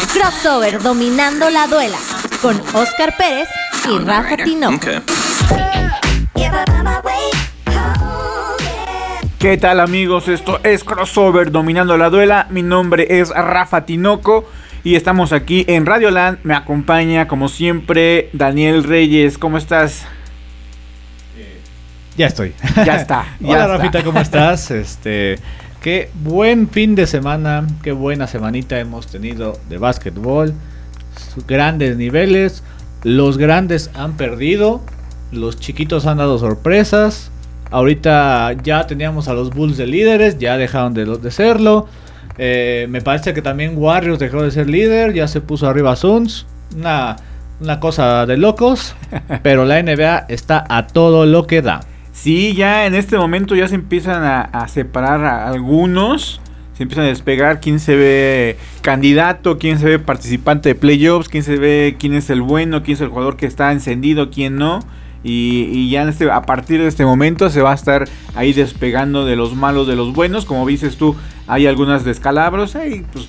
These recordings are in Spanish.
Crossover dominando la duela con Oscar Pérez y Rafa Tinoco. ¿Qué tal amigos? Esto es Crossover Dominando la Duela. Mi nombre es Rafa Tinoco y estamos aquí en Radio Land. Me acompaña como siempre Daniel Reyes. ¿Cómo estás? Ya estoy. Ya está. ya Hola está. Rafita, ¿cómo estás? Este, qué buen fin de semana, qué buena semanita hemos tenido de básquetbol. Grandes niveles, los grandes han perdido, los chiquitos han dado sorpresas. Ahorita ya teníamos a los Bulls de líderes, ya dejaron de, de serlo. Eh, me parece que también Warriors dejó de ser líder, ya se puso arriba Suns. Una, una cosa de locos, pero la NBA está a todo lo que da. Sí, ya en este momento ya se empiezan a, separar a algunos. Se empiezan a despegar quién se ve candidato, quién se ve participante de playoffs, quién se ve quién es el bueno, quién es el jugador que está encendido, quién no. Y, y ya en este, a partir de este momento se va a estar ahí despegando de los malos de los buenos. Como dices tú, hay algunas descalabros. Hay pues,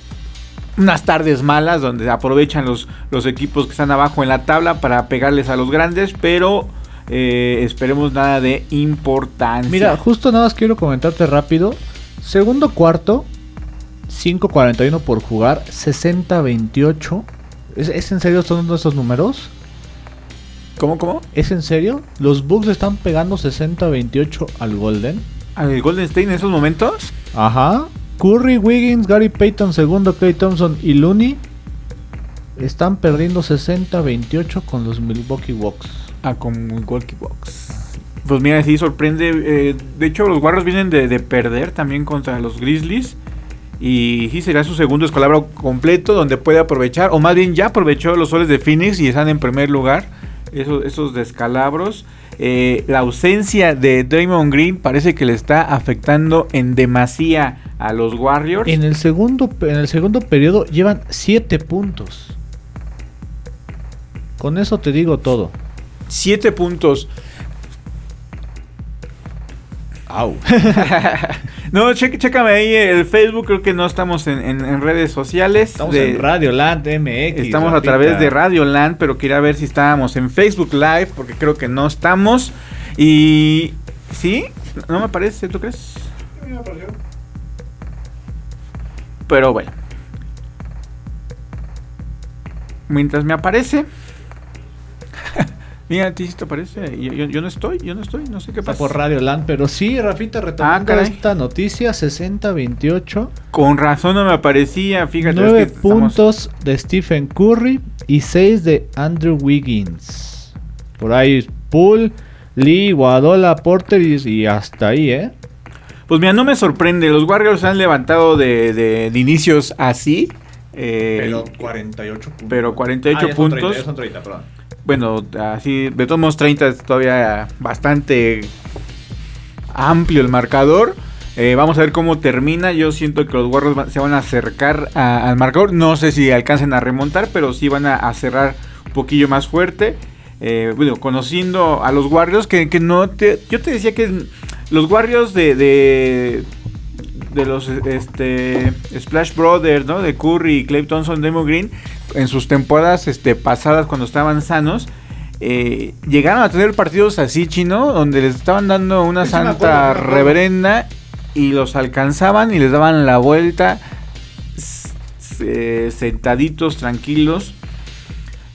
unas tardes malas donde aprovechan los, los equipos que están abajo en la tabla para pegarles a los grandes. Pero eh, esperemos nada de importancia. Mira, justo nada más quiero comentarte rápido. Segundo cuarto, 5.41 por jugar, 60-28. ¿Es, ¿Es en serio son esos números? ¿Cómo, cómo? ¿Es en serio? ¿Los Bucks están pegando 60-28 al Golden? ¿Al Golden State en esos momentos? Ajá. Curry, Wiggins, Gary Payton, segundo, Clay Thompson y Looney están perdiendo 60-28 con los Milwaukee Bucks. Ah, con Milwaukee Bucks. Pues mira, sí sorprende. eh, de hecho, los Warriors vienen de, de perder también contra los Grizzlies. Y sí será su segundo escalabro completo donde puede aprovechar, o más bien ya aprovechó los soles de Phoenix y están en primer lugar. Esos, esos descalabros. Eh, la ausencia de Draymond Green parece que le está afectando en demasía a los Warriors. En el segundo, en el segundo periodo llevan 7 puntos. Con eso te digo todo. 7 puntos. Au. No, che- chécame ahí el Facebook, creo que no estamos en, en- en redes sociales. Estamos de- en Radio Land MX. Estamos a través de Radio Land, pero quería ver si estábamos en Facebook Live, porque creo que no estamos. Y... ¿Sí? No me parece, ¿tú crees? Pero bueno. Mientras me aparece... Mira, a ti sí te aparece. Yo, yo- yo no estoy, yo no estoy, no sé qué pasa. por Radio Land, pero sí, Rafita, retomando Ah, esta noticia, 60-28. Con razón no me aparecía, fíjate. es 9 que estamos- puntos de Stephen Curry y 6 de Andrew Wiggins. Por ahí Poole, Lee, Guadola, Porter y, y hasta ahí, ¿eh? Pues mira, no me sorprende. Los Warriors se han levantado de, de- de inicios así. eh, 48 puntos. pero 48 Ah, ya son puntos. 30, ya son 30, perdón. Bueno, así, de todos modos 30 es todavía bastante amplio el marcador. Eh, vamos a ver cómo termina. Yo siento que los Warriors se van a acercar a- al marcador. No sé si alcancen a remontar, pero sí van a, cerrar un poquillo más fuerte. Eh, bueno, conociendo a los Warriors, que, que no te. Yo te decía que los Warriors de. de de los este Splash Brothers, ¿no? De Curry, Clay Thompson, Demo Green, en sus temporadas este, pasadas cuando estaban sanos, eh, llegaron a tener partidos así, chino, donde les estaban dando una Sí, santa acuerdo, reverenda y los alcanzaban y les daban la vuelta eh, sentaditos, tranquilos.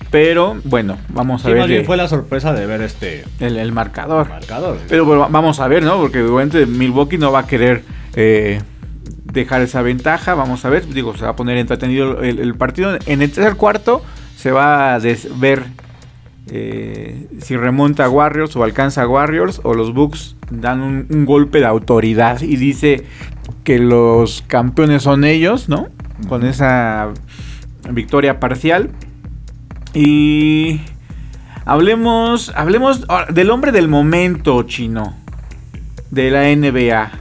Pero bueno, vamos a Sí, ver más bien fue la sorpresa de ver este el, el marcador. marcador. Pero bueno, vamos a ver, ¿no? Porque obviamente Milwaukee no va a querer eh, dejar esa ventaja. Vamos a ver, digo, se va a poner entretenido el, partido. En el tercer cuarto se va a ver eh, si remonta a Warriors o alcanza a Warriors o los Bucks dan un, un golpe de autoridad y dice que los campeones son ellos, ¿no? Con esa victoria parcial. Y hablemos, hablemos ahora del hombre del momento chino de la NBA.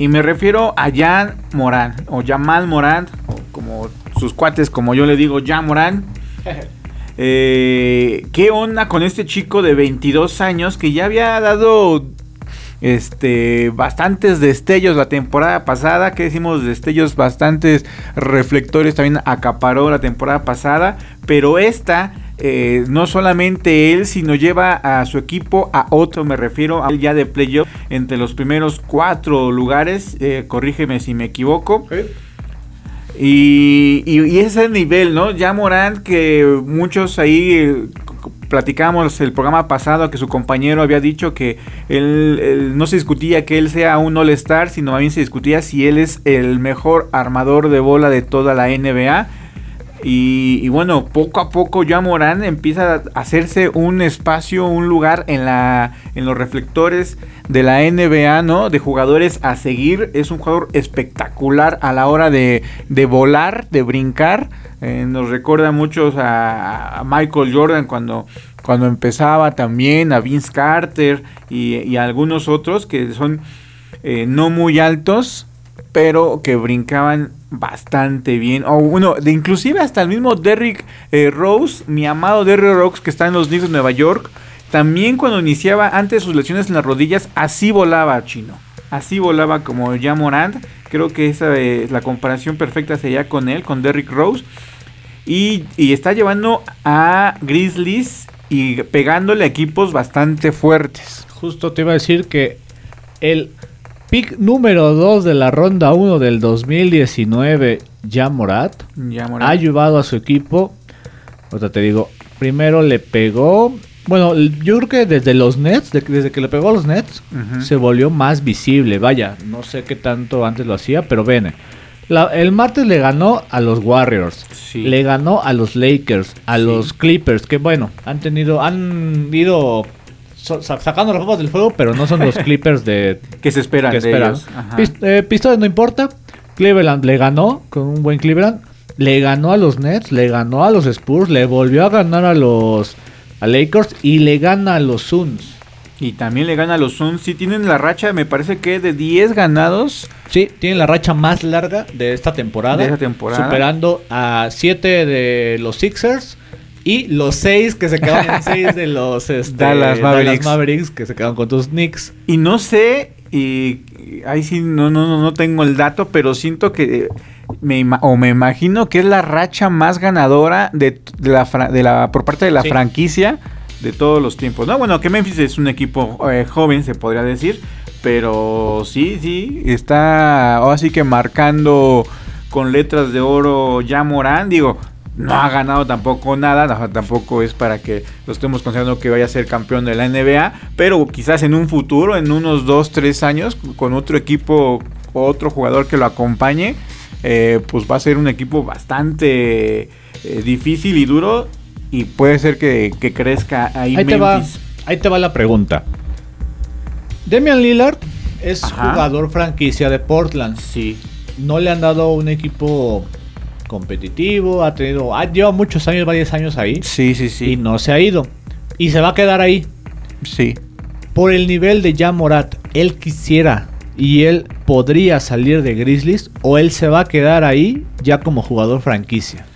Y me refiero a Jan Morán, o Jamal Morán, o como sus cuates, como yo le digo, Jan Morán. Eh, ¿Qué onda con este chico de 22 años que ya había dado este bastantes destellos la temporada pasada, que decimos destellos bastantes reflectores también acaparó la temporada pasada, pero esta eh, no solamente él, sino lleva a su equipo a otro, me refiero a ya de playoff entre los primeros cuatro lugares, eh, corrígeme si me equivoco. Y, y, ese nivel, ¿no? Ya Morán, que muchos ahí eh, platicamos el programa pasado que su compañero había dicho que él, no se discutía que él sea un All-Star, sino también se discutía si él es el mejor armador de bola de toda la NBA. Y, bueno, poco a poco ya Morán empieza a hacerse un espacio, un lugar en, la, en los reflectores de la NBA, ¿no? De jugadores a seguir. Es un jugador espectacular a la hora de, volar, de brincar. Eh, nos recuerda mucho a, Michael Jordan cuando, cuando empezaba también, a Vince Carter y, a algunos otros que son eh, no muy altos, pero que brincaban bastante bien. O bueno, de inclusive hasta el mismo Derrick eh, Rose, mi amado Derrick Rose que está en los Knicks de Nueva York, también cuando iniciaba antes sus lesiones en las rodillas, así volaba Chino. Así volaba como ya Morant. Creo que esa es la comparación perfecta sería con él, con Derrick Rose. Y, y está llevando a Grizzlies y pegándole a equipos bastante fuertes. Justo te iba a decir que el Pick número 2 de la ronda 1 del 2019, ya Morat, ha ayudado a su equipo. Otra te digo, primero le pegó. Bueno, yo creo que desde los Nets, desde que le pegó a los Nets, se volvió más visible. Vaya, no sé qué tanto antes lo hacía, pero ven. el martes le ganó a los Warriors, le ganó a los Lakers, a los Clippers, que bueno, han tenido, han ido sacando las papas del fuego, pero no son los Clippers de que se esperan. Eh, pistones no importa. Cleveland le ganó con un buen Cleveland. Le ganó a los Nets, le ganó a los Spurs, le volvió a ganar a los a Lakers y le gana a los Suns. Y también le gana a los Suns. Sí, tienen la racha, me parece que de 10 ganados. Sí, tienen la racha más larga de esta temporada. De esta temporada. Superando a 7 de los Sixers y los seis que se quedaron en seis de los este, Dallas, Mavericks. que se quedaron con tus Knicks. Y no sé, y ahí sí no, no, no tengo el dato, pero siento que me, o me imagino que es la racha más ganadora de, la, de la, por parte de la franquicia de todos los tiempos. No, bueno, que Memphis es un equipo eh, joven, se podría decir, pero sí, sí, está así que marcando con letras de oro ya Morán, digo, no ha ganado tampoco nada, tampoco es para que lo estemos considerando que vaya a ser campeón de la NBA, pero quizás en un futuro, en unos 2, 3 años, con otro equipo, otro jugador que lo acompañe, eh, pues va a ser un equipo bastante eh, difícil y duro y puede ser que, crezca ahí. Ahí te, va, ahí te va la pregunta. Demian Lillard es jugador franquicia de Portland. Sí. No le han dado un equipo competitivo, ha tenido, ha lleva muchos años, varios años ahí. Sí, sí, sí. Y no se ha ido. Y se va a quedar ahí. Sí. Por el nivel de Jan Morat, él quisiera y él podría salir de Grizzlies o él se va a quedar ahí ya como jugador franquicia.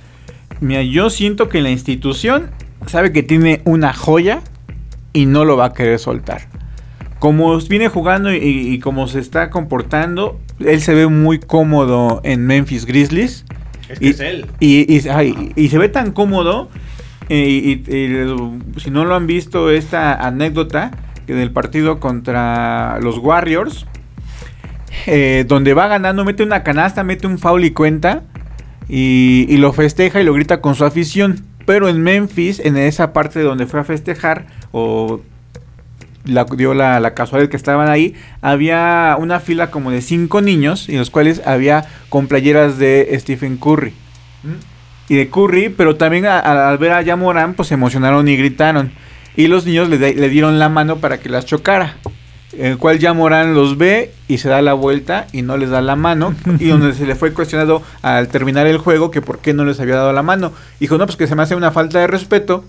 Mira, yo siento que la institución sabe que tiene una joya y no lo va a querer soltar. Como viene jugando y, y como se está comportando, él se ve muy cómodo en Memphis Grizzlies y, es él. Y, se ve tan cómodo. Eh, y, si no lo han visto, esta anécdota que del partido contra los Warriors, eh, donde va ganando, mete una canasta, mete un foul y cuenta. Y, lo festeja y lo grita con su afición. Pero en Memphis, en esa parte donde fue a festejar, o la, dio la, la, casualidad que estaban ahí, había una fila como de cinco niños, y los cuales había con playeras de Stephen Curry. Mm. Y de Curry, pero también al ver a Yamorán, pues se emocionaron y gritaron. Y los niños le, le dieron la mano para que las chocara. El cual Yamorán los ve y se da la vuelta y no les da la mano. y donde se le fue cuestionado al terminar el juego que por qué no les había dado la mano. Dijo, no, pues que se me hace una falta de respeto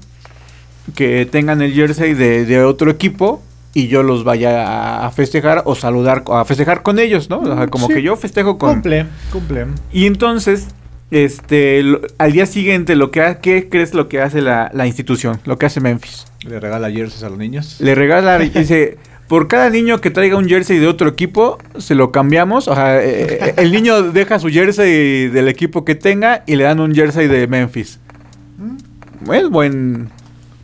que tengan el jersey de, otro equipo y yo los vaya a festejar o saludar, a festejar con ellos, ¿no? como que yo festejo con... Cumple, cumple. Y entonces, este, al día siguiente, lo que ¿qué crees lo que hace la, institución? Lo que hace Memphis. ¿Le regala jerseys a los niños? Le regala, dice, por cada niño que traiga un jersey de otro equipo, se lo cambiamos. O sea, eh, eh, el niño deja su jersey del equipo que tenga y le dan un jersey de Memphis. Es buen.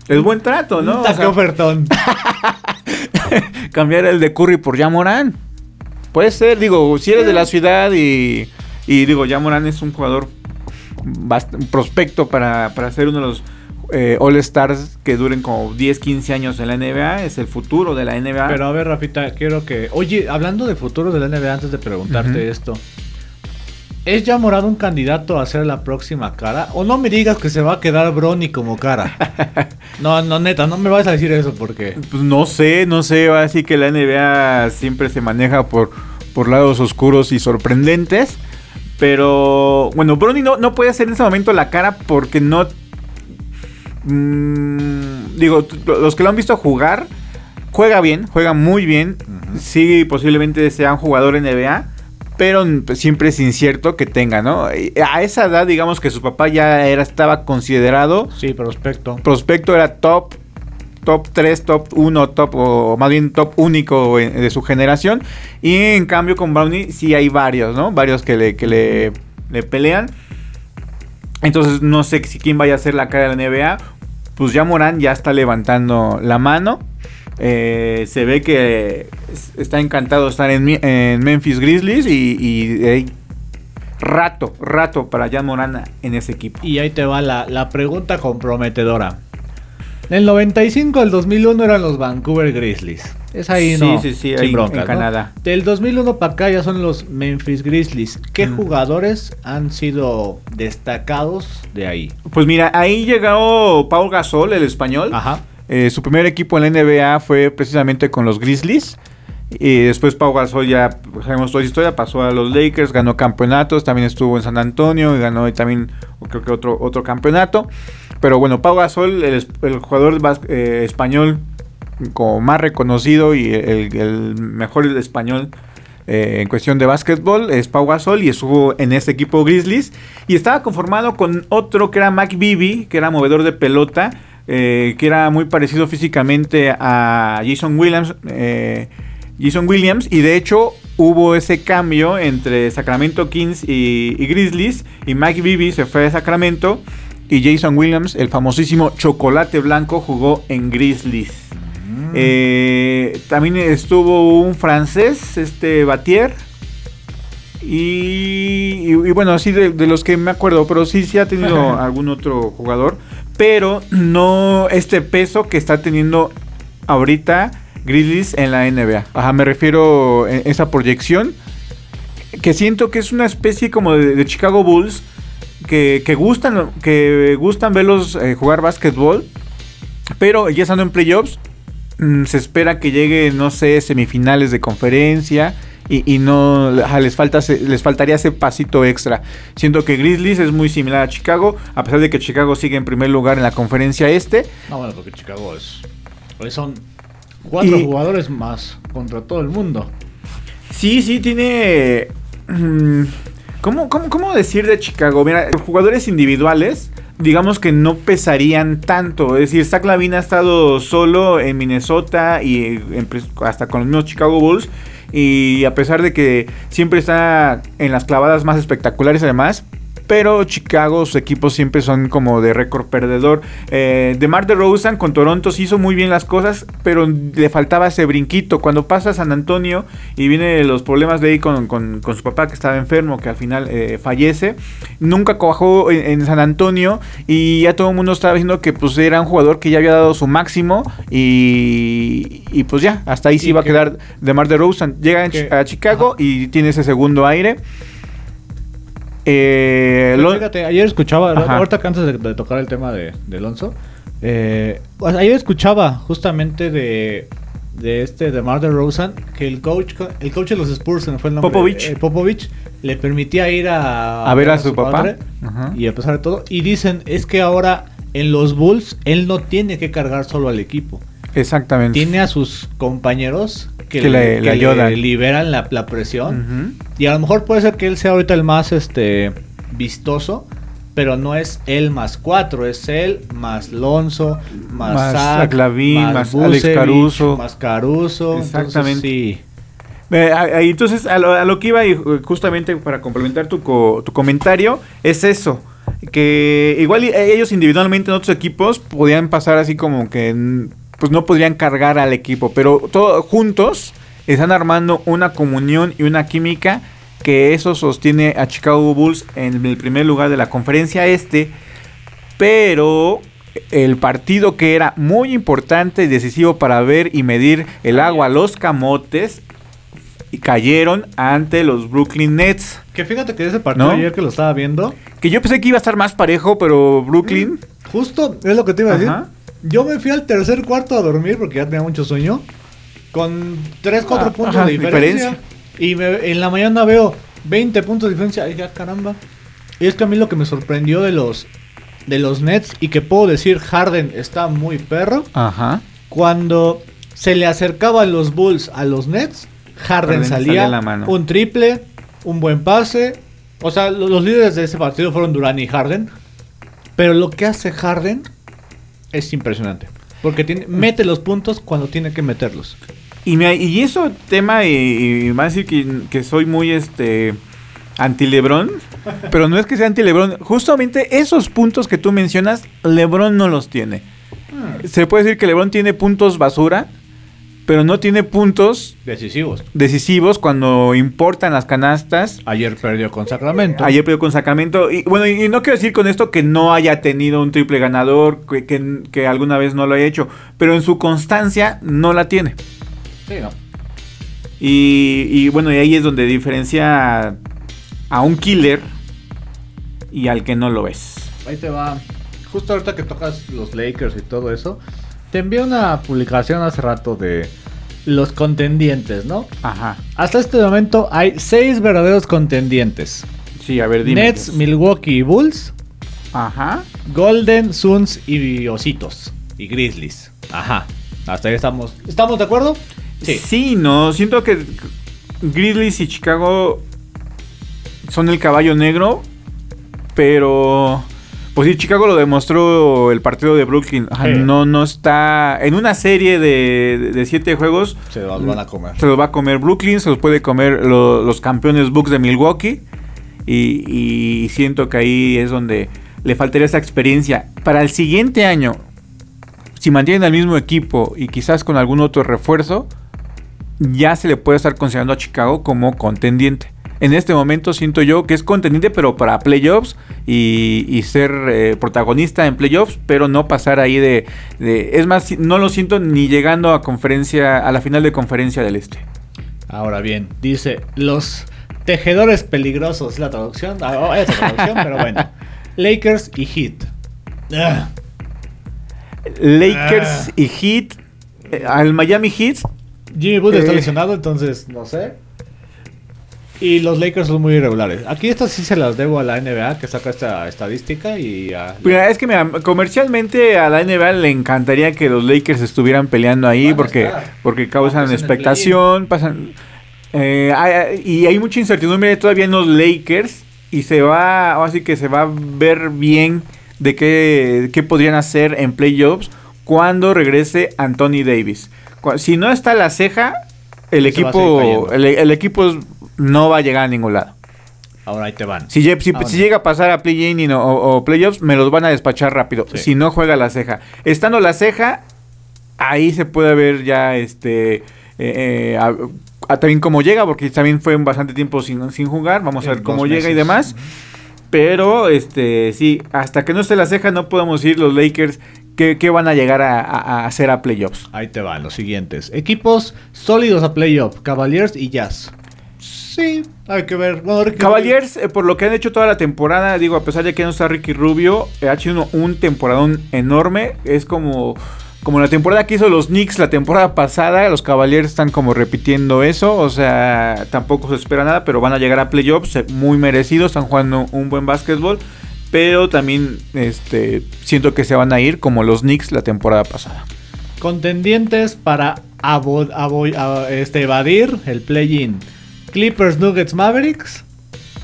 Es buen trato, ¿no? Qué ofertón. cambiar el de Curry por Yamoran. Puede ser, digo, si eres de la ciudad y, y digo, Yamoran es un jugador un prospecto para, para ser uno de los eh, All Stars que duren como 10, 15 años en la NBA, es el futuro de la NBA. Pero a ver, Rafita, quiero que. Oye, hablando de futuro de la NBA, antes de preguntarte esto. ¿Es ya Morado un candidato a ser la próxima cara? O no me digas que se va a quedar Brony como cara. No, no, neta, no me vas a decir eso porque. Pues no sé, no sé, así que la NBA siempre se maneja por, por lados oscuros y sorprendentes. Pero bueno, Brony no, no puede hacer en ese momento la cara porque no... mm, digo, los que lo han visto jugar, juega bien, juega muy bien. Sí, posiblemente sea un jugador NBA. Pero siempre es incierto que tenga, ¿no? A esa edad, digamos que su papá ya era, estaba considerado Sí, prospecto. prospecto era top, top 3, top 1, top, o más bien top único de su generación. Y en cambio con Brownie sí hay varios, ¿no? Varios que le, que le, le pelean. Entonces no sé si quién vaya a ser la cara de la NBA. Pues ya Morán ya está levantando la mano. Eh, se ve que es- está encantado de estar en, en Memphis Grizzlies y, y hay rato, rato para Jan Morán en ese equipo. Y ahí te va la, la pregunta comprometedora. Del 95 al 2001 eran los Vancouver Grizzlies. Es ahí, Sí, ¿no? sí, sí, ahí en broncas, ¿no? Canadá. Del 2001 para acá ya son los Memphis Grizzlies. ¿Qué Mm. jugadores han sido destacados de ahí? Pues mira, ahí llegó Paul Gasol, el español. Ajá. Eh, su primer equipo en la NBA fue precisamente con los Grizzlies. Y después Pau Gasol ya sabemos toda la historia, pasó a los Lakers, ganó campeonatos, también estuvo en San Antonio y ganó también creo que otro, otro campeonato. Pero bueno, Pau Gasol, el, jugador eh, español como más reconocido y el, el mejor español eh, en cuestión de básquetbol es Pau Gasol y estuvo en este equipo Grizzlies y estaba conformado con otro que era Mac Bibby, que era movedor de pelota, eh, que era muy parecido físicamente a Jason Williams. eh, Jason Williams y de hecho hubo ese cambio entre Sacramento Kings y, y Grizzlies y Mike Bibby se fue a Sacramento y Jason Williams, el famosísimo chocolate blanco, jugó en Grizzlies. Eh, también estuvo un francés, este Batier. Y, y- y bueno, así de, de los que me acuerdo, pero sí, sí ha tenido algún otro jugador. Pero no este peso que está teniendo ahorita Grizzlies en la NBA. Ajá, me refiero a esa proyección. Que siento que es una especie como de, Chicago Bulls. Que, que gustan, que gustan verlos eh, jugar básquetbol. Pero ya estando en playoffs, mm, se espera que llegue, no sé, semifinales de conferencia. Y, y no les falta les faltaría ese pasito extra. Siento que Grizzlies es muy similar a Chicago, a pesar de que Chicago sigue en primer lugar en la conferencia este. No, bueno, porque Chicago es. pues son cuatro Y- jugadores más contra todo el mundo. Sí, sí, tiene. mm, ¿Cómo, cómo, cómo decir de Chicago? Mira, jugadores individuales, digamos que no pesarían tanto. Es decir, Zach Lavin ha estado solo en Minnesota y en- hasta con los mismos Chicago Bulls. Y a pesar de que siempre está en las clavadas más espectaculares, además. Pero Chicago, sus equipos siempre son como de récord perdedor. Eh, DeMar DeRozan con Toronto sí hizo muy bien las cosas, pero le faltaba ese brinquito. Cuando pasa a San Antonio y viene los problemas de ahí con, con- con su papá que estaba enfermo, que al final eh, fallece, nunca cojó en, en San Antonio y ya todo el mundo estaba diciendo que pues era un jugador que ya había dado su máximo y, y pues ya, hasta ahí sí Y iba a que- quedar DeMar DeRozan. Llega en que- Chi- a Chicago y tiene ese segundo aire. Eh, lo- fíjate, ayer escuchaba, Ajá. ahorita que antes de, de tocar el tema de, de Alonso, eh, ayer escuchaba justamente de, de este de Mar de Rosen que el coach el coach de los Spurs, me fue el nombre, Popovich. eh, Popovich le permitía ir a, A ver a su papá. Ajá. y a pesar de todo y dicen es que ahora en los Bulls él no tiene que cargar solo al equipo, Exactamente. tiene a sus compañeros que, Que le- que le liberan la, la presión. Y a lo mejor puede ser que él sea ahorita el más este vistoso, pero no es él más cuatro, es él más Lonzo, más, Más Zach, Lavin, más Alex Caruso. Más Caruso. entonces Exactamente. sí. Eh, a- a- entonces, a lo, a lo que iba, y eh, justamente para complementar tu, co- tu comentario, es eso. Que igual eh, ellos individualmente en otros equipos podían pasar así como que pues no podrían cargar al equipo, pero todos juntos están armando una comunión y una química que eso sostiene a Chicago Bulls en el primer lugar de la conferencia este, pero el partido que era muy importante y decisivo para ver y medir el agua a los camotes y cayeron ante los Brooklyn Nets. Que fíjate que ese partido ¿No? ayer que lo estaba viendo, Que yo pensé que iba a estar más parejo, pero Brooklyn... justo es lo que te iba a decir. Yo me fui al tercer cuarto a dormir porque ya tenía mucho sueño. Con 3, 4 Ah, puntos ajá, de diferencia. diferencia. Y me- en la mañana veo 20 puntos de diferencia. Y dije, "Ah, caramba. Y es que a mí lo que me sorprendió de los, de los Nets y que puedo decir Harden está muy perro. Ajá. Cuando se le acercaban los Bulls a los Nets, Harden, Harden salía, salía la mano. un triple, un buen pase. O sea, lo- los líderes de ese partido fueron Durán y Harden. Pero lo que hace Harden es impresionante. Porque tiene, mete los puntos cuando tiene que meterlos. Y, me, y eso tema, y, a decir que, que soy muy este anti Lebron, pero no es que sea anti Lebron, justamente esos puntos que tú mencionas, Lebron no los tiene. Se puede decir que Lebron tiene puntos basura, pero no tiene puntos Decisivos. decisivos cuando importan las canastas. Ayer perdió con Sacramento. Ayer perdió con Sacramento. Y bueno, y no quiero decir con esto que no haya tenido un triple ganador, que, que- que alguna vez no lo haya hecho, pero en su constancia no la tiene. Sí, ¿no? Y, y bueno, y ahí es donde diferencia a un killer y al que no lo es. Ahí te va. Justo ahorita que tocas los Lakers y todo eso, te envié una publicación hace rato de los contendientes, ¿no? Ajá. Hasta este momento hay seis verdaderos contendientes. Sí, a ver, dime. Nets, Milwaukee y Bulls, Ajá. Golden, Suns y Ositos. Y Grizzlies. Ajá. Hasta ahí estamos. ¿Estamos de acuerdo? Sí. no, siento que Grizzlies y Chicago son el caballo negro, pero pues sí, Chicago lo demostró el partido de Brooklyn. Ajá, Sí. No, no está en una serie de, de siete juegos. Se los van a comer. Se los va a comer Brooklyn, se los puede comer lo- los campeones Bucks de Milwaukee. Y, y siento que ahí es donde le faltaría esa experiencia. Para el siguiente año, si mantienen al mismo equipo y quizás con algún otro refuerzo, ya se le puede estar considerando a Chicago como contendiente. En este momento siento yo que es contendiente, pero para playoffs y, y ser eh, protagonista en playoffs, pero no pasar ahí de, de- Es más, no lo siento ni llegando a conferencia, a la final de conferencia del Este. Ahora bien, dice los tejedores peligrosos, la traducción. Ah, oh, esa traducción, pero bueno. Lakers y Heat. Ah, Lakers Ah. y Heat. eh, al Miami Heat. Jimmy Butler está Eh. lesionado, entonces no sé. Y los Lakers son muy irregulares. Aquí estas sí se las debo a la NBA que saca esta estadística y a... Mira, es que mira, comercialmente a la NBA le encantaría que los Lakers estuvieran peleando ahí porque, estar. porque causan expectación, pasan eh, hay- y hay mucha incertidumbre todavía en los Lakers y se va, ahora sí que se va a ver bien de qué, qué podrían hacer en playoffs cuando regrese Anthony Davis. Si no está la ceja, el Se equipo, el, el equipo no va a llegar a ningún lado. Ahora ahí te van. Si, Ah, si llega a pasar a play-in o, o playoffs, me los van a despachar rápido. Sí. Si no juega la ceja. Estando la ceja, ahí se puede ver ya este. eh, eh, a- a también cómo llega, porque también fue bastante tiempo sin, sin jugar. Vamos a ver cómo llega y demás. Pero, este, sí, hasta que no esté la ceja, no podemos ir los Lakers que, que van a llegar a, a- a hacer a playoffs. Ahí te van los siguientes. Equipos sólidos a playoff. Cavaliers y Jazz. Sí, hay que ver. Bueno, Cavaliers, eh, por lo que han hecho toda la temporada, digo, a pesar de que no está Ricky Rubio, eh, ha hecho un, un temporadón enorme. Es como, como la temporada que hizo los Knicks la temporada pasada. Los Cavaliers están como repitiendo eso. O sea, tampoco se espera nada, pero van a llegar a playoffs eh, muy merecidos. Están jugando un buen básquetbol. Pero también este, siento que se van a ir como los Knicks la temporada pasada. Contendientes para este, evadir el play-in. Clippers, Nuggets, Mavericks.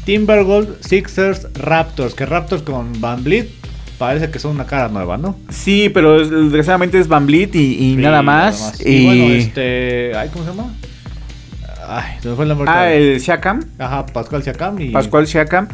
Timberwolves, Sixers, Raptors. Que Raptors con Van Vliet parece que son una cara nueva, ¿no? Sí, pero es- desgraciadamente es Van Vliet y, y Sí, nada más. Y, bueno, este. Ay, ¿Cómo se llama? Ay, se me fue el nombre. Ah, el Siakam. Ajá, Pascual Siakam y. Pascual Siakam.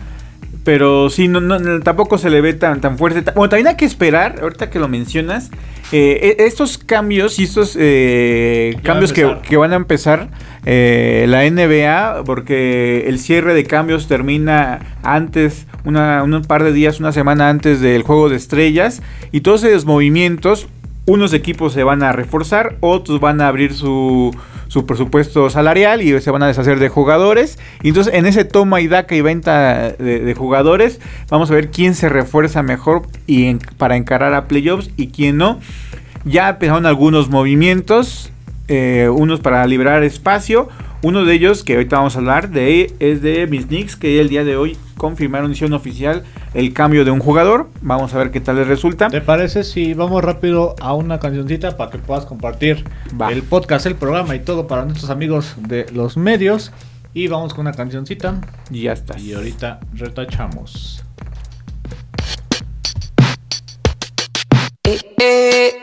Pero sí, no, no, tampoco se le ve tan, tan fuerte. Bueno, también hay que esperar, ahorita que lo mencionas, eh, e- estos cambios y estos eh, cambios que, que van a empezar eh, la NBA, porque el cierre de cambios termina antes, una, un par de días, una semana antes del juego de estrellas, y todos esos movimientos, unos equipos se van a reforzar, otros van a abrir su, su presupuesto salarial y se van a deshacer de jugadores. Y entonces en ese toma y daca y venta de, jugadores, vamos a ver quién se refuerza mejor y para encarar a playoffs y quién no. Ya empezaron algunos movimientos, eh, unos para liberar espacio. Uno de ellos, que ahorita vamos a hablar, de, es de mis Knicks, que el día de hoy confirmaron, hicieron oficial el cambio de un jugador. Vamos a ver qué tal les resulta. ¿Te parece si vamos rápido a una cancioncita para que puedas compartir Va. el podcast, el programa y todo para nuestros amigos de los medios? Y vamos con una cancioncita Y ya está. y ahorita retachamos. Eh, eh, eh,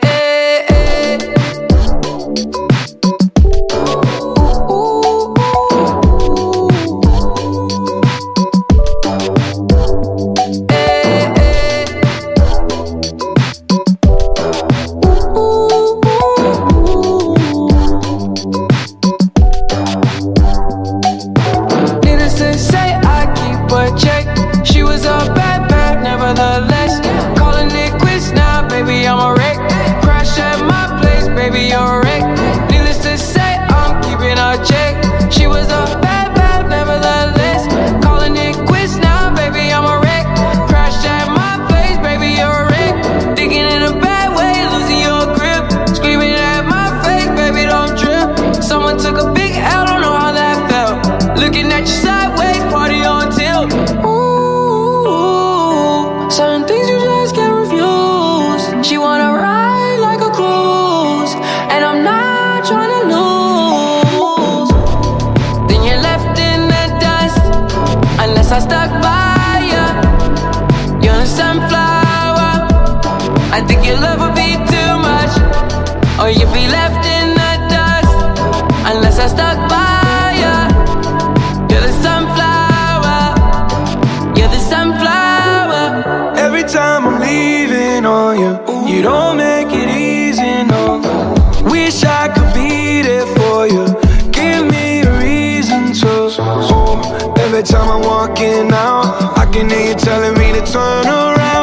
telling me to turn around.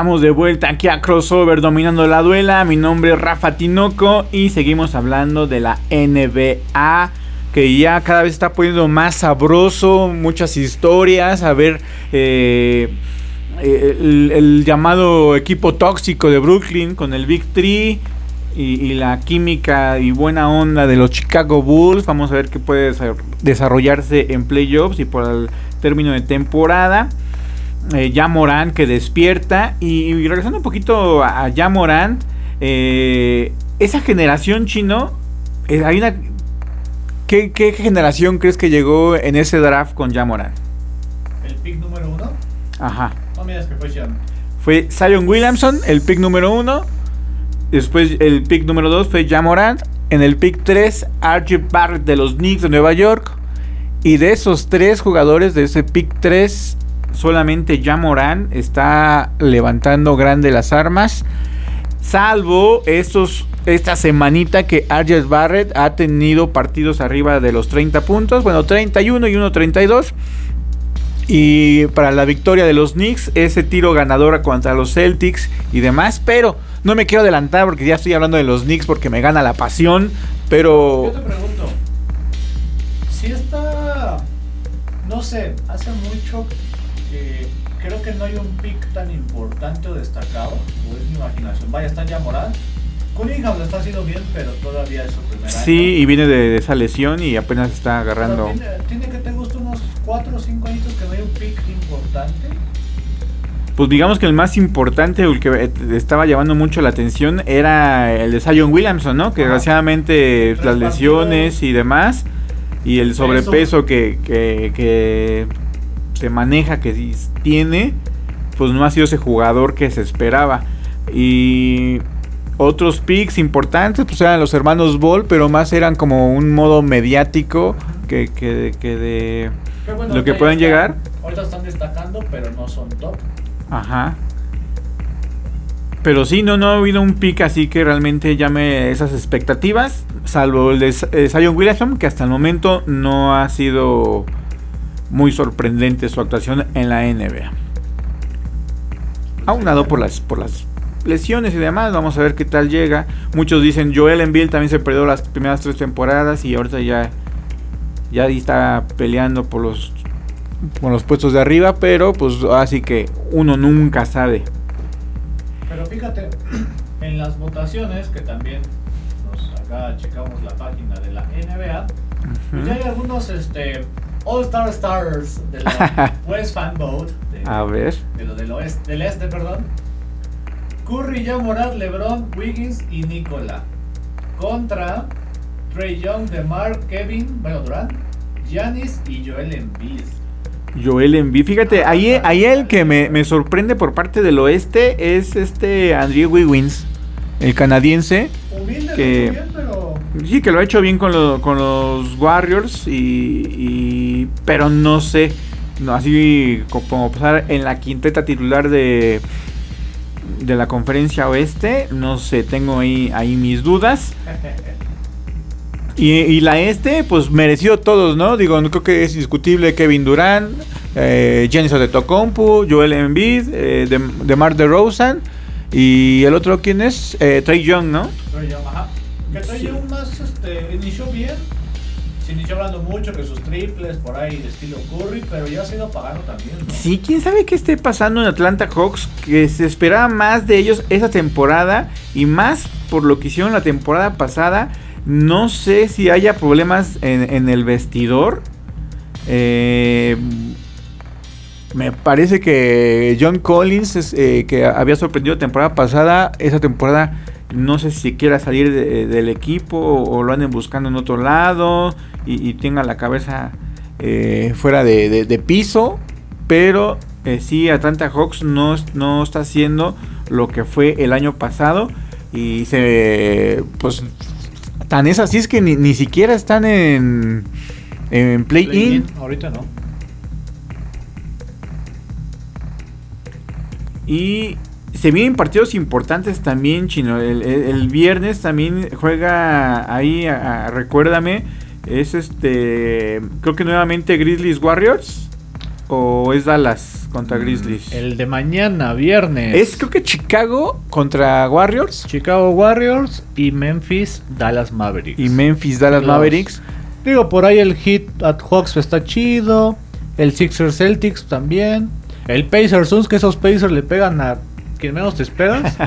Estamos de vuelta aquí a Crossover dominando la duela. Mi nombre es Rafa Tinoco y seguimos hablando de la NBA que ya cada vez está poniendo más sabroso, muchas historias, a ver eh, eh, el, llamado equipo tóxico de Brooklyn con el Big Three y, y la química y buena onda de los Chicago Bulls. Vamos a ver qué puede desa- desarrollarse en playoffs y por el término de temporada eh, ya Morant que despierta. Y, y regresando un poquito a, a ya Morant, eh, esa generación chino, eh, hay una. ¿qué, qué generación crees que llegó en ese draft con ya Morant? El pick número uno. Ajá. No miras que fue Sean. Fue Zion Williamson, el pick número uno. Después el pick número dos fue ja Morant. En el pick 3, RJ Barrett de los Knicks de Nueva York. Y de esos tres jugadores de ese pick 3, solamente ja Morant está levantando grande las armas. Salvo estos, esta semanita que Arjes Barrett ha tenido partidos arriba de los 30 puntos. Bueno, 31 y 1 32. Y para la victoria de los Knicks, ese tiro ganador contra los Celtics y demás. Pero no me quiero adelantar porque ya estoy hablando de los Knicks porque me gana la pasión. Pero Yo te pregunto, si está, no sé, hace mucho que creo que no hay un pick tan importante o destacado, o es mi imaginación. Vaya, está ya Morán. Cunningham lo está haciendo bien, pero todavía es su primer año. sí, y viene de, de esa lesión y apenas está agarrando. Tiene, tiene que te gusta unos 4 o 5 añitos que no hay un pick importante. Pues digamos que el más importante, el que eh, estaba llamando mucho la atención, era el de Zion Williamson, ¿no? Que Ajá. desgraciadamente Tres las lesiones partidos. y demás, y el sobrepeso que, que, que se maneja, que tiene, pues no ha sido ese jugador que se esperaba. Y otros picks importantes, pues eran los hermanos Ball, pero más eran como un modo mediático que, que, que de... Bueno, Lo que pueden llegar. Ahorita están destacando, pero no son top. Ajá. Pero sí, no, no ha habido un pick así que realmente llame esas expectativas. Salvo el de eh, Zion Williamson, que hasta el momento no ha sido muy sorprendente su actuación en la NBA. Aunado por las, por las lesiones y demás, vamos a ver qué tal llega. Muchos dicen Joel Embiid también se perdió las primeras tres temporadas y ahorita ya, ya está peleando por los, por los puestos de arriba, pero pues así que uno nunca sabe. Pero fíjate, en las votaciones, que también nos acá checamos la página de la NBA, pues ya hay algunos este, All Star Stars de la West Fan Vote, de, A ver. de lo del oeste, del este, perdón. Curry, Morant, LeBron, Wiggins y Nicola. Contra Trey Young, DeMar, Kevin, bueno, Durant, Giannis y Joel Embiid. Joel Embiid. Fíjate, ahí, ahí el que me, me sorprende por parte del oeste es este Andrew Wiggins, el canadiense. Humilde, Que- bien, pero Sí, que lo ha hecho bien con, lo- con los Warriors, y, pero no sé, no, así como pasar en la quinteta titular de, de la conferencia oeste, no sé, tengo ahí, ahí mis dudas. Y, la este, pues merecido todos, ¿no? Digo, no creo que es discutible Kevin Durant, eh, Giannis Antetokounmpo, Joel Embiid, eh, Dem- DeMar DeRozan y el otro, ¿quién es? Eh, Trey Young, ¿no? Trey Young, ajá. Que Sí. Young más este, inició bien. Se inició hablando mucho que sus triples por ahí de estilo Curry, pero ya se ha ido apagando también, ¿no? Sí, quién sabe qué esté pasando en Atlanta Hawks, que se esperaba más de ellos esa temporada y más por lo que hicieron la temporada pasada. No sé si haya problemas en, en el vestidor. Eh, me parece que John Collins, eh, que había sorprendido la temporada pasada, esa temporada no sé si quiera salir de- del equipo o, lo anden buscando en otro lado y, y tenga la cabeza eh, fuera de, de- de piso. Pero eh, sí, Atlanta Hawks no, no está haciendo lo que fue el año pasado y se pues tan es así es que ni, ni siquiera están en, en play-in. Play-in, Ahorita no. Y se vienen partidos importantes también, Chino. El, el- el viernes también juega ahí, a- a- recuérdame, es este, creo que nuevamente Grizzlies Warriors o es Dallas contra Grizzlies. El de mañana, viernes. Es creo que Chicago contra Warriors Chicago Warriors y Memphis Dallas Mavericks. y Memphis Dallas Los- Mavericks. Digo, por ahí el hit at Hawks está chido. El Sixers Celtics también. El Pacers Suns, que esos Pacers le pegan a quien menos te esperas.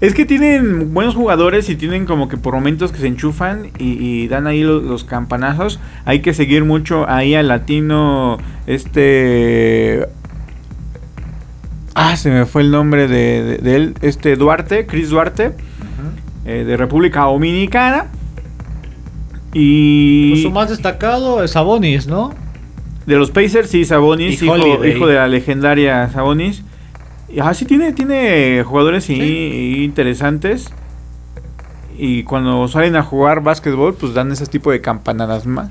Es que tienen buenos jugadores y tienen como que por momentos que se enchufan y, y dan ahí los, los campanazos. Hay que seguir mucho ahí al latino, este... Ah, se me fue el nombre de, de- de él, este Duarte, Chris Duarte, eh, de República Dominicana. Y Pues su más destacado es Sabonis, ¿no? de los Pacers, sí, Sabonis, Y hijo, hijo de la legendaria Sabonis. Y, Ah, sí, tiene, tiene jugadores sí, interesantes. Y cuando salen a jugar básquetbol, pues dan ese tipo de campanadas más.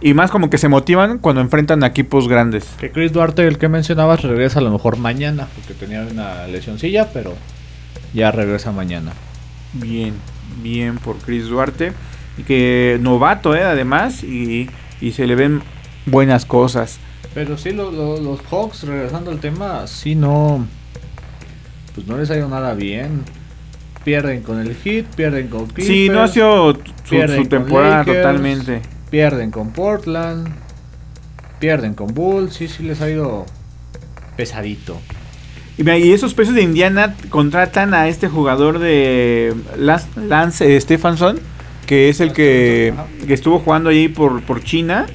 Y más como que se motivan cuando enfrentan a equipos grandes. Que Chris Duarte, el que mencionabas, regresa a lo mejor mañana, porque tenía una lesioncilla, pero ya regresa mañana. Bien, bien por Chris Duarte. Y que novato, ¿eh? Además, y, y se le ven buenas cosas. Pero sí, lo- lo- los Hawks, regresando al tema, sí no. Pues no les ha ido nada bien. Pierden con el Heat, pierden con Clippers. Sí, no ha sido su, temporada Lakers. totalmente. Pierden con Portland. Pierden con Bulls. Sí, sí les ha ido pesadito. Y, mira, y esos peces de Indiana contratan a este jugador de Lance, Lance, Stephenson, que es el que, que estuvo jugando ahí por, por China.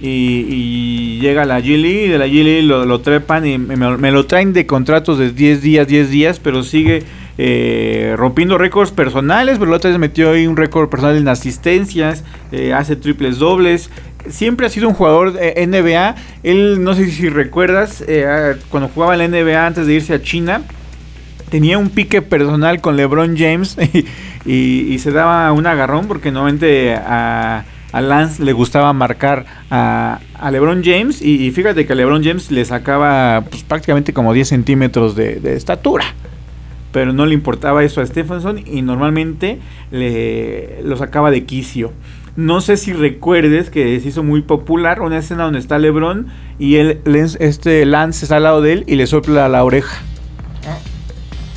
Y, y llega la G League, y de la G League lo, trepan y me, me lo traen de contratos de 10 días, 10 días, pero sigue eh, rompiendo récords personales, pero la otra vez metió ahí un récord personal en asistencias, eh, hace triples dobles. Siempre ha sido un jugador de NBA. Él, no sé si recuerdas, eh, cuando jugaba en la NBA antes de irse a China, tenía un pique personal con LeBron James y se daba un agarrón porque normalmente a, a Lance le gustaba marcar a, a LeBron James y, y fíjate que LeBron James le sacaba pues, prácticamente como 10 centímetros de, de estatura. Pero no le importaba eso a Stephenson y normalmente le, lo sacaba de quicio. No sé si recuerdes que se hizo muy popular una escena donde está LeBron y él, Lance- este Lance está al lado de él y le sopla la oreja.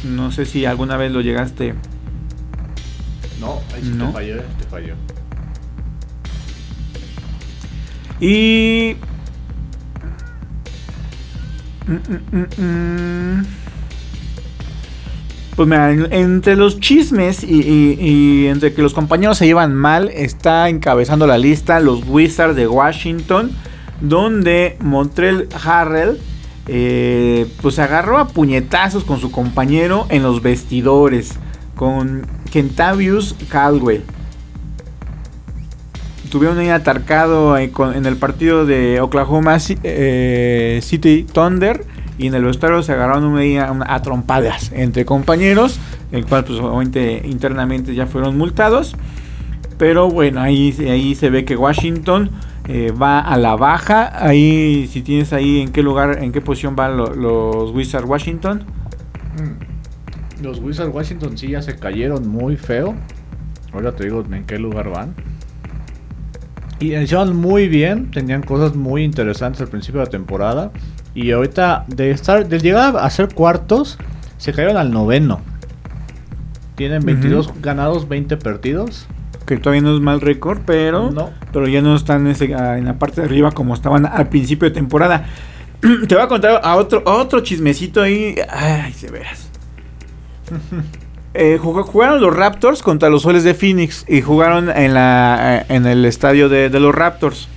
No sé si alguna vez lo llegaste. No, ahí sí No. te falló, te falló. Y. Pues mira, en- entre los chismes y, entre que los compañeros se llevan mal, está encabezando la lista los Wizards de Washington, donde Montrell Harrell eh, pues agarró a puñetazos con su compañero en los vestidores, con Kentavious Caldwell tuvieron ahí atarcado con- en el partido de Oklahoma eh, City Thunder y en el vestuario se agarraron ahí a, trompadas entre compañeros, el cual pues obviamente internamente ya fueron multados. Pero bueno, ahí, ahí se ve que Washington eh, va a la baja. Ahí, si tienes ahí en qué lugar, en qué posición van lo- los Wizards Washington. Los Wizards Washington sí ya se cayeron muy feo. Ahora te digo en qué lugar van. Y hicieron muy bien, tenían cosas muy interesantes al principio de la temporada. Y ahorita de estar, de llegar a ser cuartos, se cayeron al noveno. Tienen 22 ganados, 20 perdidos. Que todavía no es mal récord, pero, No. pero ya no están en, ese- ah, en la parte de arriba como estaban al principio de temporada. Te voy a contar a otro, a otro chismecito ahí. Ay, se veras. Eh, jug- jugaron los Raptors contra los Soles de Phoenix y jugaron en, eh, el estadio de, los Raptors.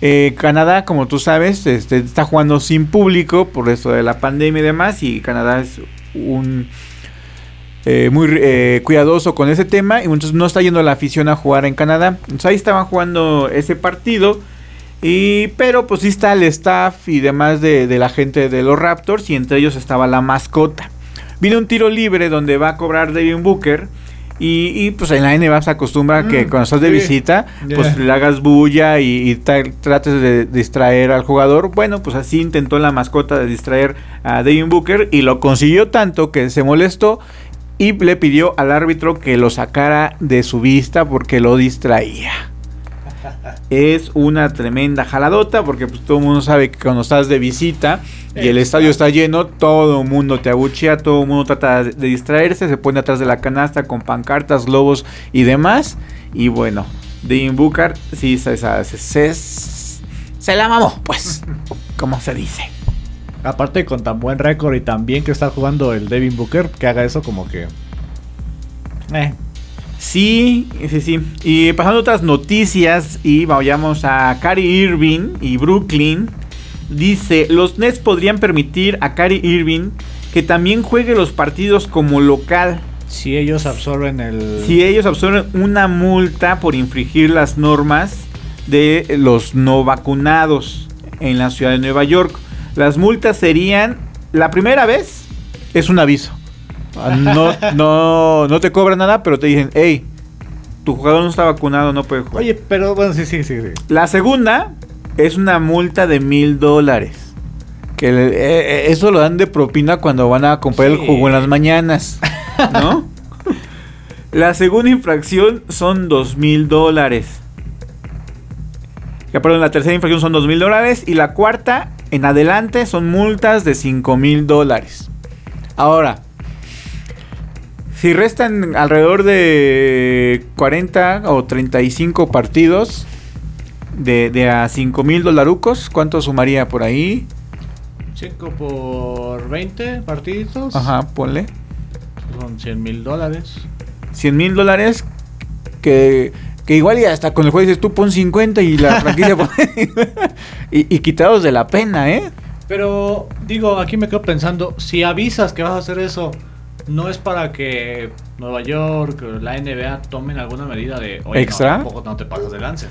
Eh, Canadá, como tú sabes, este, está jugando sin público por esto de la pandemia y demás. Y Canadá es un eh, muy eh, cuidadoso con ese tema. Y entonces no está yendo la afición a jugar en Canadá. Entonces ahí estaban jugando ese partido. Y, pero pues sí está el staff y demás de, de la gente de los Raptors. Y entre ellos estaba la mascota. Vino un tiro libre donde va a cobrar Devin Booker. Y, y, pues en la NBA se acostumbra que Mm, cuando estás de sí. visita, pues Yeah. le hagas bulla y, y trates de distraer al jugador. Bueno, pues así intentó la mascota de distraer a Devin Booker y lo consiguió tanto que se molestó y le pidió al árbitro que lo sacara de su vista porque lo distraía. Es una tremenda jaladota porque pues, todo el mundo sabe que cuando estás de visita y el estadio está lleno, todo el mundo te abuchea, todo el mundo trata de distraerse, se pone atrás de la canasta con pancartas, globos y demás. Y bueno, Devin Booker sí se, se, se, se la mamó, pues, como se dice. Aparte con tan buen récord y tan bien que está jugando el Devin Booker, que haga eso como que... Eh, Sí, sí, sí. Y pasando a otras noticias y vayamos a Cary Irving y Brooklyn. Dice, los Nets podrían permitir a Cary Irving que también juegue los partidos como local. si ellos absorben el... Si ellos absorben una multa por infringir las normas de los no vacunados en la ciudad de Nueva York. Las multas serían, la primera vez, es un aviso. No, no, no te cobran nada, pero te dicen, hey, tu jugador no está vacunado, no puede jugar. Oye, pero bueno, sí, sí, sí. sí. La segunda es una multa de mil dólares. Que eh, eh, eso lo dan de propina cuando van a comprar el jugo en las mañanas. ¿No? La segunda infracción son dos mil dólares. Ya, perdón, la tercera infracción son dos mil dólares. Y la cuarta, en adelante, son multas de cinco mil dólares. Ahora, si restan alrededor de 40 o 35 partidos de, de a 5 mil dolarucos, ¿cuánto sumaría por ahí? 5 por 20 partiditos. Ajá, ponle. Son 100 mil dólares. 100 mil dólares que, que igual y hasta con el juez dices tú pon 50 y la franquicia pone... y, y quitados de la pena, ¿eh? Pero digo, aquí me quedo pensando, si avisas que vas a hacer eso, no es para que Nueva York, la NBA tomen alguna medida de "Oye, no, ¿Extra? tampoco no te pasas de lance.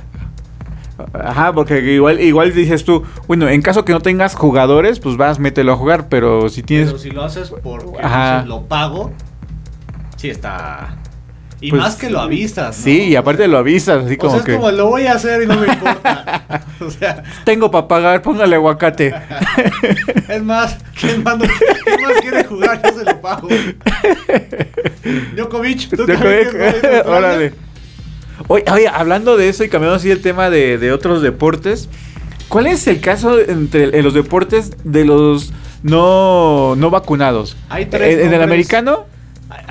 Ajá, porque igual, igual dices tú, bueno, en caso que no tengas jugadores, pues vas, mételo a jugar, pero si tienes... Pero si lo haces porque Ajá. lo pago, sí está. Y Pues, más que lo avisas. ¿no? Sí, y aparte lo avisas, así O como sea, es que... como lo voy a hacer y no me importa. o sea, Tengo para pagar, póngale aguacate. es más, ¿quién, manda- quién más quiere jugar? Yo se lo pago. Djokovic, ¿tú en Órale. Oye, oye, hablando de eso y cambiando así el tema de, de otros deportes, ¿cuál es el caso entre en los deportes de los no, no vacunados? Hay tres ¿En, en el americano?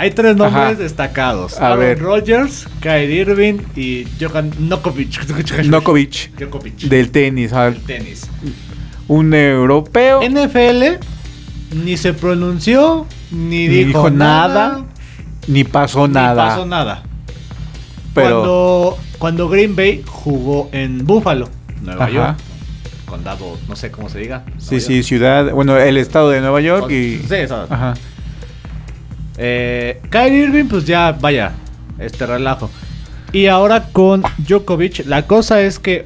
Hay tres nombres Ajá. destacados. A Aaron ver. Rodgers, Kyrie Irving y Johan Nokovic. Djokovic. del tenis, ah, Del tenis. un europeo. NFL ni se pronunció, ni, Ni dijo, dijo nada, nada, Ni pasó ni nada. pasó nada. pero, Cuando, cuando Green Bay jugó en Buffalo, Nueva Ajá. York, condado, no sé cómo se diga. sí, Nueva sí, York. ciudad, bueno, el estado de Nueva York y... Sí, eso. Ajá. Eh, Kyrie Irving, pues ya, vaya, este relajo. Y ahora con Djokovic, la cosa es que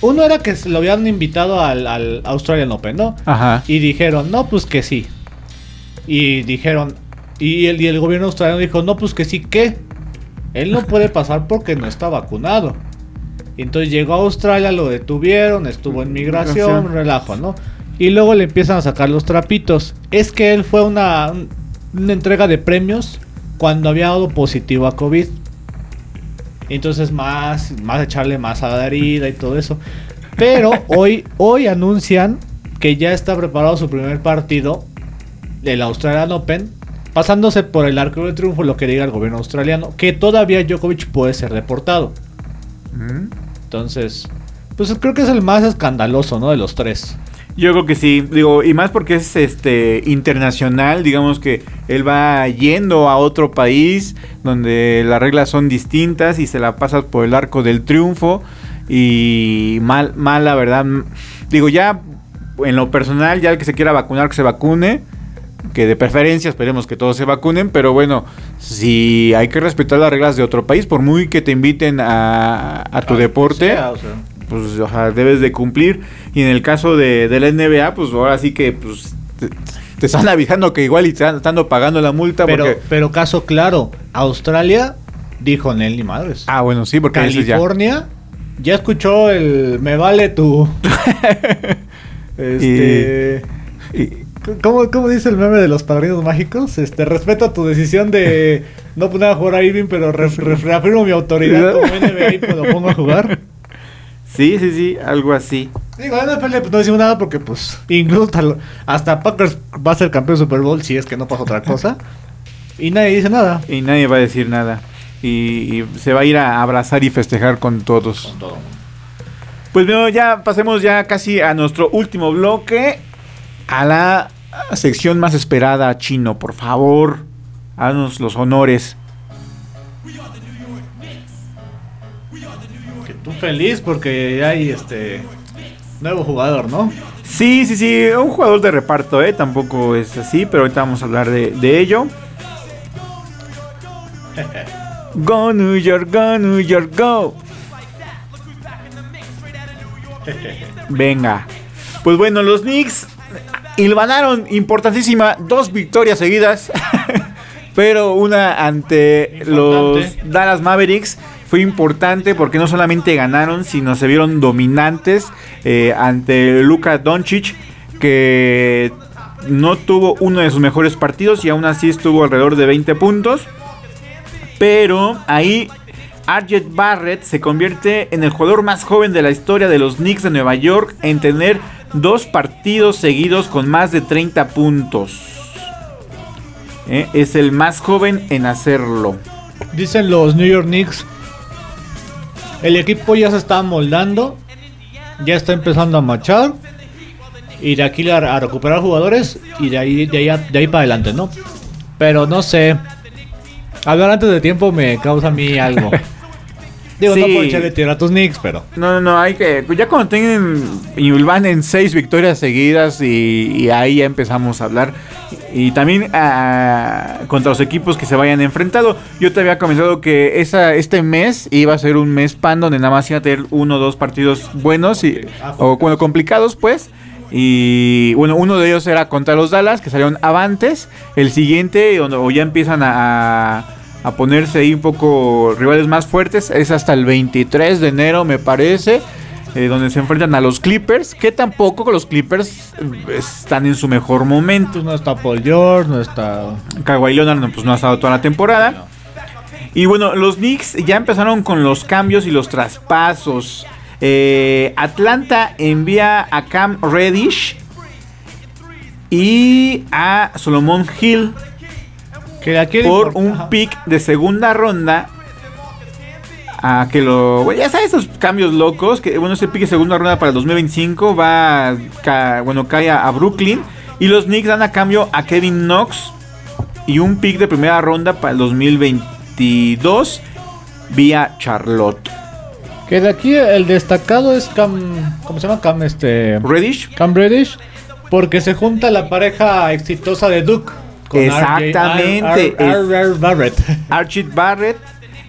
uno era que se lo habían invitado al, al Australian Open, ¿no? Ajá. Y dijeron, no, pues que sí. Y dijeron, y el, y el gobierno australiano dijo, no, pues que sí, ¿qué? Él no puede pasar porque no está vacunado. Y entonces llegó a Australia, lo detuvieron, estuvo en migración, Migración. relajo, ¿no? Y luego le empiezan a sacar los trapitos. Es que él fue una, un- una entrega de premios cuando había dado positivo a COVID. Entonces más, más echarle más a la herida y todo eso. Pero hoy, hoy anuncian que ya está preparado su primer partido del Australian Open, pasándose por el arco de triunfo lo que diga el gobierno australiano, que todavía Djokovic puede ser deportado. Mm. Entonces, pues creo que es el más escandaloso, ¿no? De los tres. Yo creo que sí, digo, y más porque es este internacional, digamos que él va yendo a otro país donde las reglas son distintas y se la pasa por el arco del triunfo y mal, mal la verdad, digo ya en lo personal ya el que se quiera vacunar que se vacune, que de preferencia esperemos que todos se vacunen, pero bueno, si hay que respetar las reglas de otro país, por muy que te inviten a, a tu deporte, sea, o sea. Pues ojalá debes de cumplir. Y en el caso de, de la NBA, pues ahora sí que pues te, te están avisando que igual y te están, pagando la multa Pero, porque... pero caso claro, Australia dijo Nel ni madres. Ah, bueno, sí, porque ese ya... California ya escuchó el me vale tu. este. y- ¿Cómo, ¿Cómo dice el meme de los padrinos mágicos? Este, respeto tu decisión de no poner a jugar a Irving, pero re- re- reafirmo mi autoridad como NBA y lo pongo a jugar. Sí, sí, sí, algo así. Digo, la NFL pues, no decimos nada porque, pues, incluso hasta, Packers va a ser campeón de Super Bowl si es que no pasa otra cosa. Y nadie dice nada. Y nadie va a decir nada. Y, y se va a ir a abrazar y festejar con todos. Pues bueno, ya pasemos ya casi a nuestro último bloque. A la sección más esperada, Chino, por favor. Haznos los honores. Feliz porque hay este nuevo jugador, ¿no? Sí, sí, sí, un jugador de reparto, ¿eh? Tampoco es así, pero ahorita vamos a hablar de, de ello. Go New York, go New York, go. Venga. Pues bueno, los Knicks hilvanaron importantísima dos victorias seguidas. pero una ante los. Dallas Mavericks fue importante porque no solamente ganaron, sino se vieron dominantes eh, ante Luka Doncic, que no tuvo uno de sus mejores partidos y aún así estuvo alrededor de 20 puntos. Pero ahí Arjet Barrett se convierte en el jugador más joven de la historia de los Knicks de Nueva York en tener dos partidos seguidos con más de 30 puntos. Eh, Es el más joven en hacerlo. Dicen los New York Knicks. El equipo ya se está moldando. Ya está empezando a marchar. Y de aquí a, recuperar jugadores. Y de ahí, de, ahí, de ahí para adelante, ¿no? Pero no sé. Hablar antes de tiempo me causa a mí algo. Digo, no por echarle tierra a tus Knicks, pero. No, no, no, hay que. Ya cuando tengan. Y van en seis victorias seguidas. Y, y ahí ya empezamos a hablar. Y también ah, contra los equipos que se vayan enfrentado. Yo te había comentado que esa, este mes iba a ser un mes pan donde nada más iba a tener uno o dos partidos buenos. Y, o bueno, complicados, pues. Y bueno, uno de ellos era contra los Dallas, que salieron avantes. El siguiente, o, o ya empiezan a, a- a ponerse ahí un poco rivales más fuertes, es hasta el 23 de enero, me parece. eh, donde se enfrentan a los Clippers, que tampoco los Clippers eh, están en su mejor momento. No está Paul George, no está. Kawhi Leonard pues, no ha estado toda la temporada. Y bueno, los Knicks ya empezaron con los cambios y los traspasos. Eh, Atlanta envía a Cam Reddish y a Solomon Hill Que por un pick de segunda ronda. A que lo. bueno, ya sabes, esos cambios locos. Que bueno, ese pick de segunda ronda para el 2025 va. ca- bueno, cae a, a Brooklyn. Y los Knicks dan a cambio a Kevin Knox. Y un pick de primera ronda para el 2022. Vía Charlotte. Que de aquí el destacado es Cam. ¿Cómo se llama? Cam este. Reddish. Cam Reddish. Porque se junta la pareja exitosa de Duke. Exactamente, Ar- Ar- Ar- Barrett. Archie Barrett.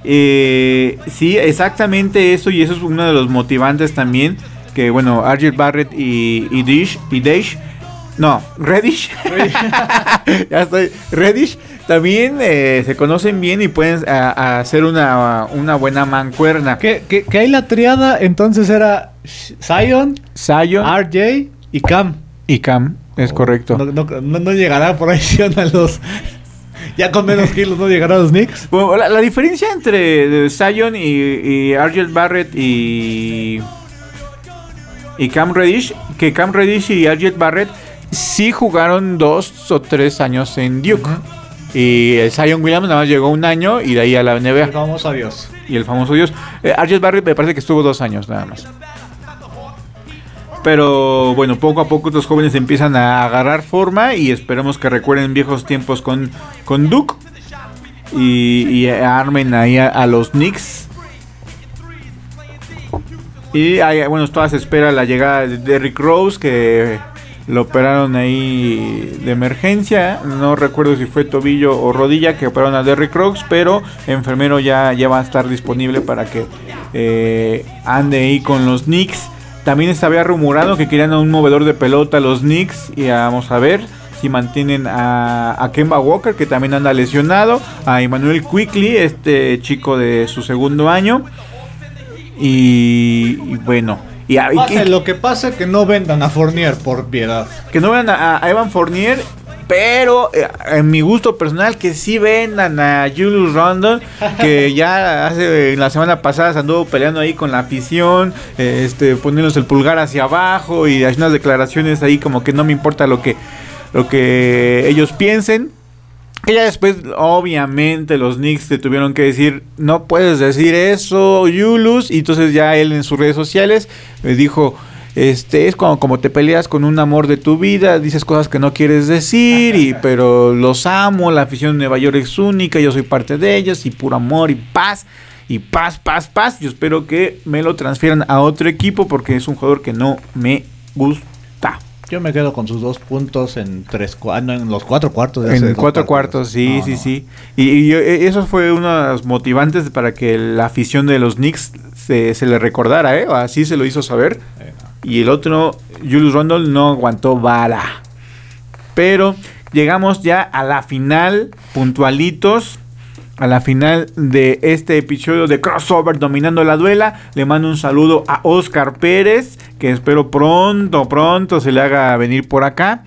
eh, sí, exactamente eso. Y eso es uno de los motivantes también. Que bueno, Archie Barrett y, y Dish. Y Dish. No, Reddish. ya estoy. Reddish. También eh, se conocen bien y pueden a- a hacer una, una buena mancuerna. que, que, que ahí la triada entonces era Zion, Zion RJ y Cam. y Cam. Es correcto. No, no, no- no llegará por ahí a los. Ya con menos kilos no llegará a los Knicks. Bueno, la, la diferencia entre eh, Zion y, y Argel Barrett y, y Cam Reddish, que Cam Reddish y Argel Barrett sí jugaron dos o tres años en Duke. Y el Zion Williams nada más llegó un año y de ahí a la El NBA. famoso adiós. Y el famoso Dios. Eh, Argel Barrett me parece que estuvo dos años nada más. Pero bueno, poco a poco estos jóvenes empiezan a agarrar forma y esperemos que recuerden viejos tiempos con, con Duke y, armen ahí a, los Knicks. Y bueno, todas se espera la llegada de Derrick Rose que lo operaron ahí de emergencia. No recuerdo si fue tobillo o rodilla que operaron a Derrick Rose, pero enfermero ya, ya va a estar disponible para que eh, ande ahí con los Knicks. También se había rumorado que querían a un movedor de pelota los Knicks y vamos a ver si mantienen a, a Kemba Walker que también anda lesionado, a Emmanuel Quickly, este chico de su segundo año. Y, y bueno, y, a- y Pase que, lo que pase, que no vendan a Fournier por piedad. que no vean a, a Evan Fournier, pero eh, en mi gusto personal que sí vendan a Julius Randle, que ya hace la semana pasada se anduvo peleando ahí con la afición, eh, este poniéndose el pulgar hacia abajo y haciendo unas declaraciones ahí como que no me importa lo que lo que ellos piensen. Que ya después, obviamente, los Knicks te tuvieron que decir, no puedes decir eso, Julius. Y entonces ya él en sus redes sociales me dijo, este es como, como te peleas con un amor de tu vida, dices cosas que no quieres decir, y, pero los amo, la afición de Nueva York es única, yo soy parte de ellos, y puro amor y paz. Y paz, paz, paz. Yo espero que me lo transfieran a otro equipo porque es un jugador que no me gusta. Yo me quedo con sus dos puntos en tres cua- no, en los cuatro cuartos. de En cuatro cuartos, sí, No, sí, no. sí. Y, y yo- e- eso fue uno de los motivantes para que la afición de los Knicks se, se le recordara, ¿eh? Así se lo hizo saber. Y el otro, Julius Randle, no aguantó bala. Pero llegamos ya a la final, puntualitos. A la final de este episodio de Crossover Dominando la Duela. Le mando un saludo a Oscar Pérez, que espero pronto, pronto se le haga venir por acá.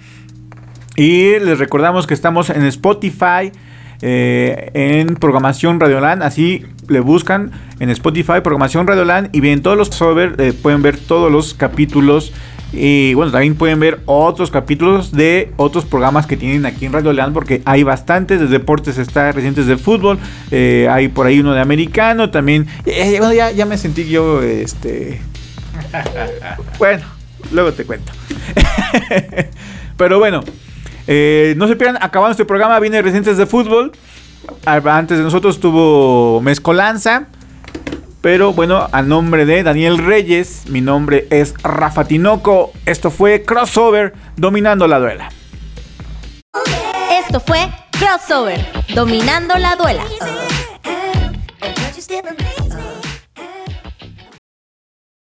Y les recordamos que estamos en Spotify, eh, en Programación Radioland, así le buscan en Spotify, Programación Radioland, y bien todos los software, eh, pueden ver todos los capítulos. Y bueno, también pueden ver otros capítulos de otros programas que tienen aquí en Radioland, porque hay bastantes, de deportes está recientes de fútbol, eh, hay por ahí uno de americano, también, eh, bueno, ya, ya me sentí yo, este... bueno, luego te cuento. Pero bueno, no se pierdan, acabando este programa, viene Recientes de Fútbol. Antes de nosotros tuvo Mezcolanza. Pero bueno, a nombre de Daniel Reyes, mi nombre es Rafa Tinoco. Esto fue Crossover Dominando la Duela. Esto fue Crossover, dominando la duela.